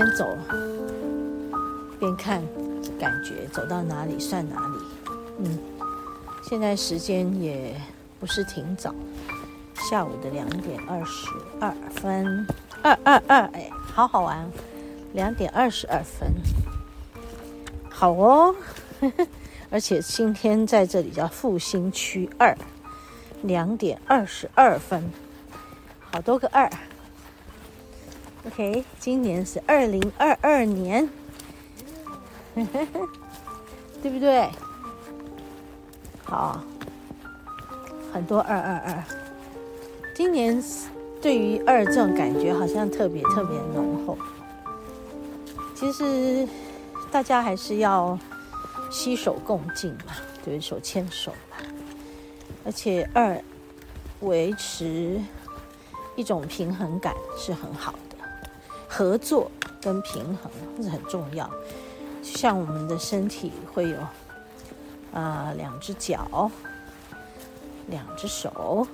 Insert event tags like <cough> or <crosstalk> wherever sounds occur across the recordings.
边走边看，感觉走到哪里算哪里。嗯，现在时间也不是挺早，下午的两点二十二分，二二二，哎，好好玩，两点二十二分，好哦，<laughs> 而且今天在这里叫复兴区二，两点二十二分，好多个二。OK，今年是二零二二年，<laughs> 对不对？好，很多二二二。今年对于二这种感觉好像特别特别浓厚。其实大家还是要携手共进嘛，对，手牵手嘛。而且二维持一种平衡感是很好的。合作跟平衡这是很重要，像我们的身体会有啊、呃、两只脚、两只手、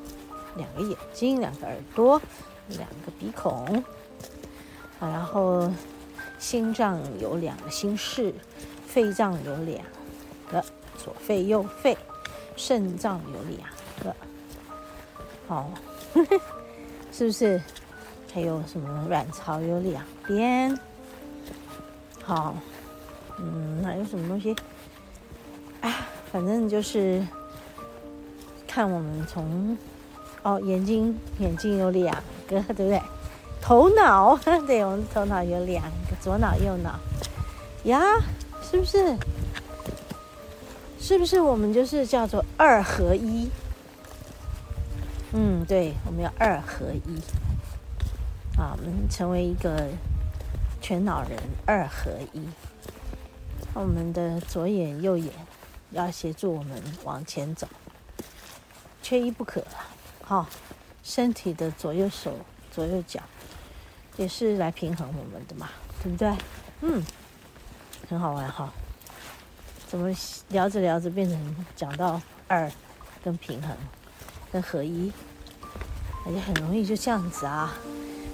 两个眼睛、两个耳朵、两个鼻孔，啊，然后心脏有两个心室，肺脏有两个，左肺右肺，肾脏有两个，好，<laughs> 是不是？还有什么卵巢有两边，好，嗯，还有什么东西？啊，反正就是看我们从哦，眼睛眼睛有两个，对不对？头脑，<laughs> 对，我们头脑有两个，左脑右脑呀，是不是？是不是我们就是叫做二合一？嗯，对，我们要二合一。啊，我们成为一个全脑人二合一。我们的左眼、右眼要协助我们往前走，缺一不可啊！好，身体的左右手、左右脚也是来平衡我们的嘛，对不对？嗯，很好玩哈。怎么聊着聊着变成讲到二跟平衡跟合一，而且很容易就这样子啊。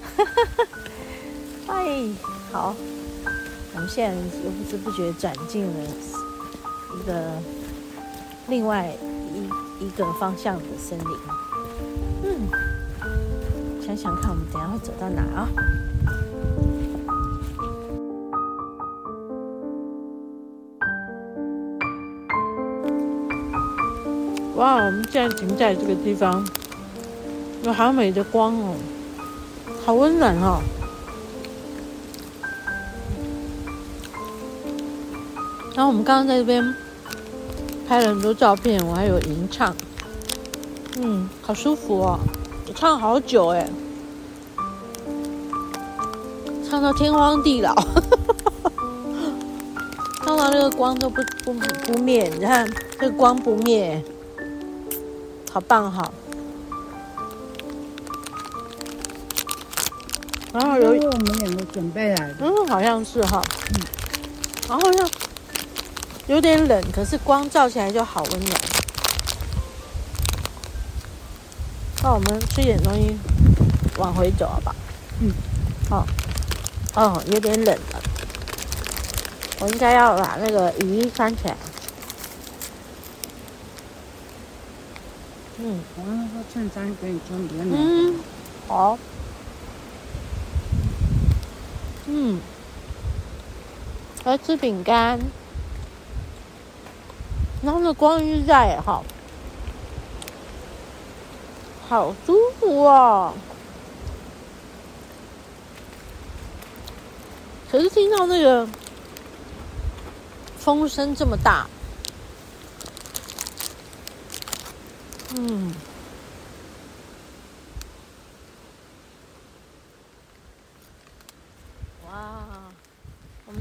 哈哈哈！哎，好，我们现在又不知不觉转进了一个另外一一个方向的森林。嗯，想想看，我们等下会走到哪啊？哇，我们现在停在这个地方，有好美的光哦。好温暖哦！然后我们刚刚在这边拍了很多照片，我还有吟唱，嗯，好舒服哦！我唱好久哎，唱到天荒地老，<laughs> 唱到那个光都不不不灭，你看这个光不灭，好棒哈！然后有我们两个准备来的，嗯，好像是哈，嗯，然后像有点冷，可是光照起来就好温暖。那我们吃点东西，往回走好吧？嗯，好，哦，有点冷了，我应该要把那个雨衣穿起来。嗯，我那个衬衫给你穿比较暖。嗯，好。嗯，来吃饼干，然后那光晕在哈，好舒服哦。可是听到那个风声这么大，嗯。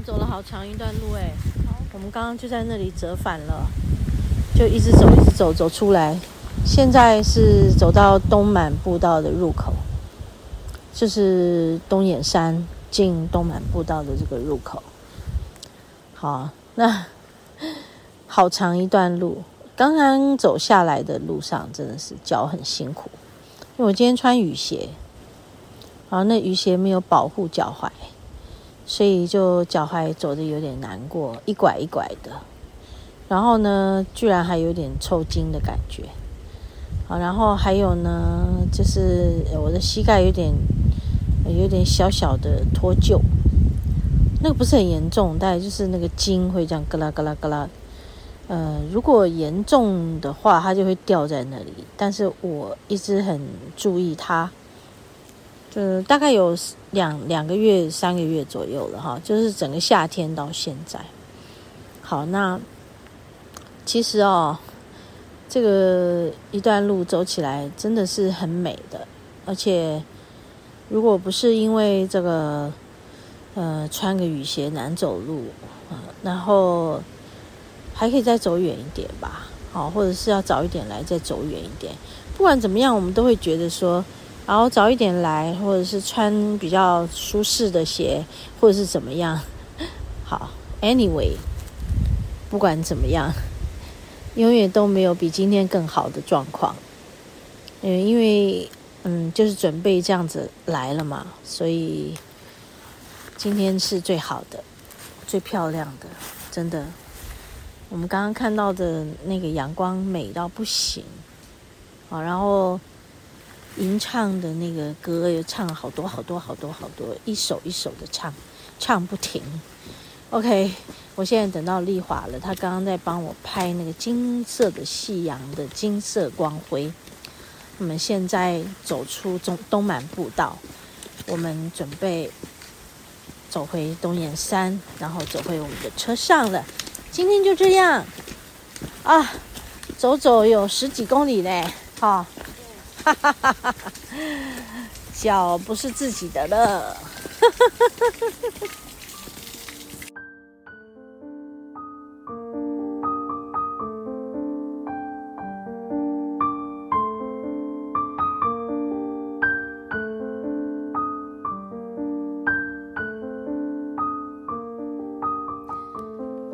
走了好长一段路哎，我们刚刚就在那里折返了，就一直走，一直走，走出来。现在是走到东满步道的入口，就是东眼山进东满步道的这个入口。好，那好长一段路，刚刚走下来的路上真的是脚很辛苦，因为我今天穿雨鞋，然后那雨鞋没有保护脚踝。所以就脚踝走得有点难过，一拐一拐的。然后呢，居然还有点抽筋的感觉。好，然后还有呢，就是我的膝盖有点有点小小的脱臼，那个不是很严重，大概就是那个筋会这样咯啦咯啦咯啦。呃，如果严重的话，它就会掉在那里。但是我一直很注意它，嗯大概有两两个月、三个月左右了哈，就是整个夏天到现在。好，那其实哦，这个一段路走起来真的是很美的，而且如果不是因为这个，呃，穿个雨鞋难走路，呃，然后。还可以再走远一点吧，好，或者是要早一点来再走远一点。不管怎么样，我们都会觉得说，然后早一点来，或者是穿比较舒适的鞋，或者是怎么样。<laughs> 好，anyway，不管怎么样，永远都没有比今天更好的状况。嗯，因为嗯，就是准备这样子来了嘛，所以今天是最好的、最漂亮的，真的。我们刚刚看到的那个阳光美到不行，好，然后吟唱的那个歌又唱了好多好多好多好多，一首一首的唱，唱不停。OK，我现在等到丽华了，她刚刚在帮我拍那个金色的夕阳的金色光辉。我们现在走出中东满步道，我们准备走回东眼山，然后走回我们的车上了。今天就这样啊，走走有十几公里嘞，哈，哈哈哈哈，脚不是自己的了，哈哈哈哈哈。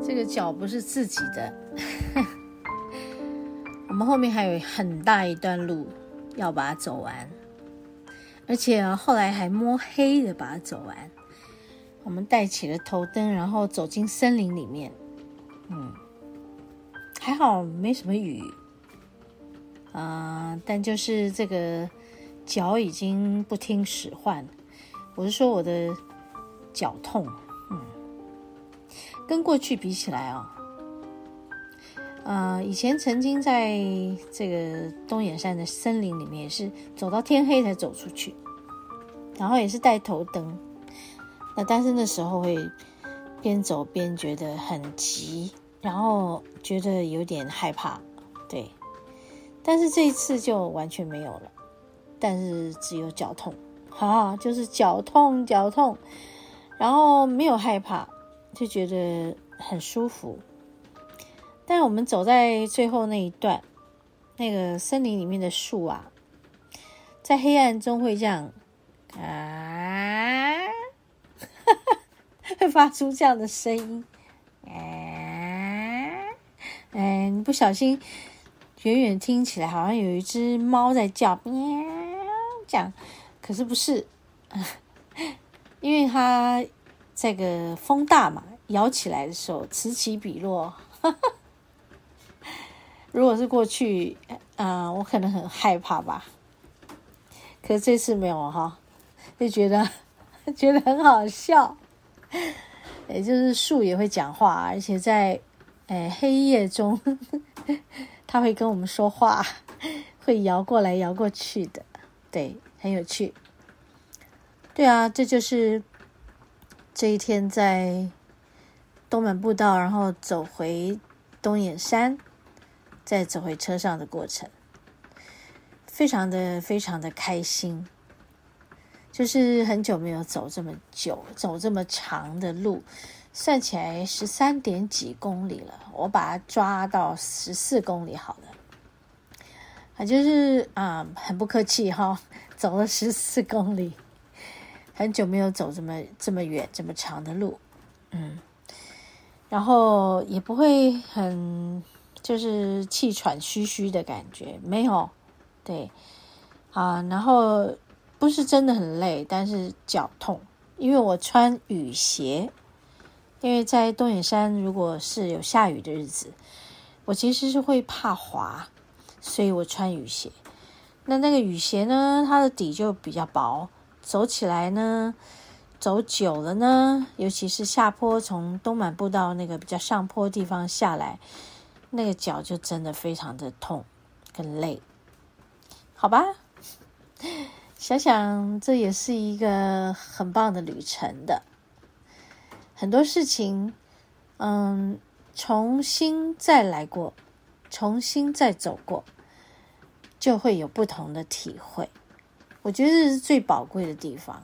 这个脚不是自己的，<laughs> 我们后面还有很大一段路要把它走完，而且后来还摸黑的把它走完。我们带起了头灯，然后走进森林里面。嗯，还好没什么雨，啊、但就是这个脚已经不听使唤。我是说我的脚痛。嗯跟过去比起来哦，呃，以前曾经在这个东眼山的森林里面，也是走到天黑才走出去，然后也是带头灯。那但是那时候会边走边觉得很急，然后觉得有点害怕，对。但是这一次就完全没有了，但是只有脚痛，啊，就是脚痛脚痛，然后没有害怕。就觉得很舒服，但我们走在最后那一段，那个森林里面的树啊，在黑暗中会这样啊，<laughs> 会发出这样的声音，啊，哎，你不小心远远听起来好像有一只猫在叫，喵，这样，可是不是，<laughs> 因为它。这个风大嘛，摇起来的时候此起彼落。哈 <laughs> 哈如果是过去，啊、我可能很害怕吧。可是这次没有哈，就觉得 <laughs> 觉得很好笑。也就是树也会讲话，而且在诶黑夜中，<laughs> 它会跟我们说话，会摇过来摇过去的，对，很有趣。对啊，这就是。这一天在东门步道，然后走回东眼山，再走回车上的过程，非常的非常的开心。就是很久没有走这么久，走这么长的路，算起来十三点几公里了，我把它抓到十四公里好了。啊，就是啊，很不客气哈，走了十四公里。很久没有走这么这么远这么长的路，嗯，然后也不会很就是气喘吁吁的感觉，没有，对，啊，然后不是真的很累，但是脚痛，因为我穿雨鞋，因为在东眼山如果是有下雨的日子，我其实是会怕滑，所以我穿雨鞋。那那个雨鞋呢，它的底就比较薄，走起来呢，走久了呢，尤其是下坡从东满步道那个比较上坡地方下来，那个脚就真的非常的痛跟累，好吧？想想这也是一个很棒的旅程的，很多事情，嗯，重新再来过，重新再走过，就会有不同的体会。我觉得这是最宝贵的地方，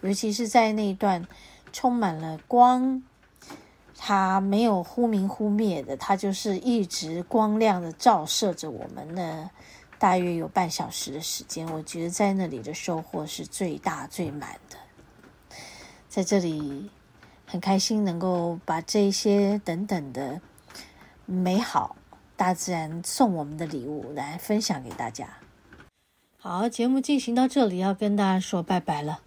尤其是在那一段充满了光，它没有忽明忽灭的，它就是一直光亮的照射着我们的。大约有半小时的时间，我觉得在那里的收获是最大最满的。在这里很开心能够把这些等等的美好大自然送我们的礼物来分享给大家。好，节目进行到这里，要跟大家说拜拜了。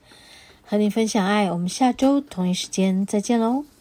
和你分享爱，我们下周同一时间再见喽。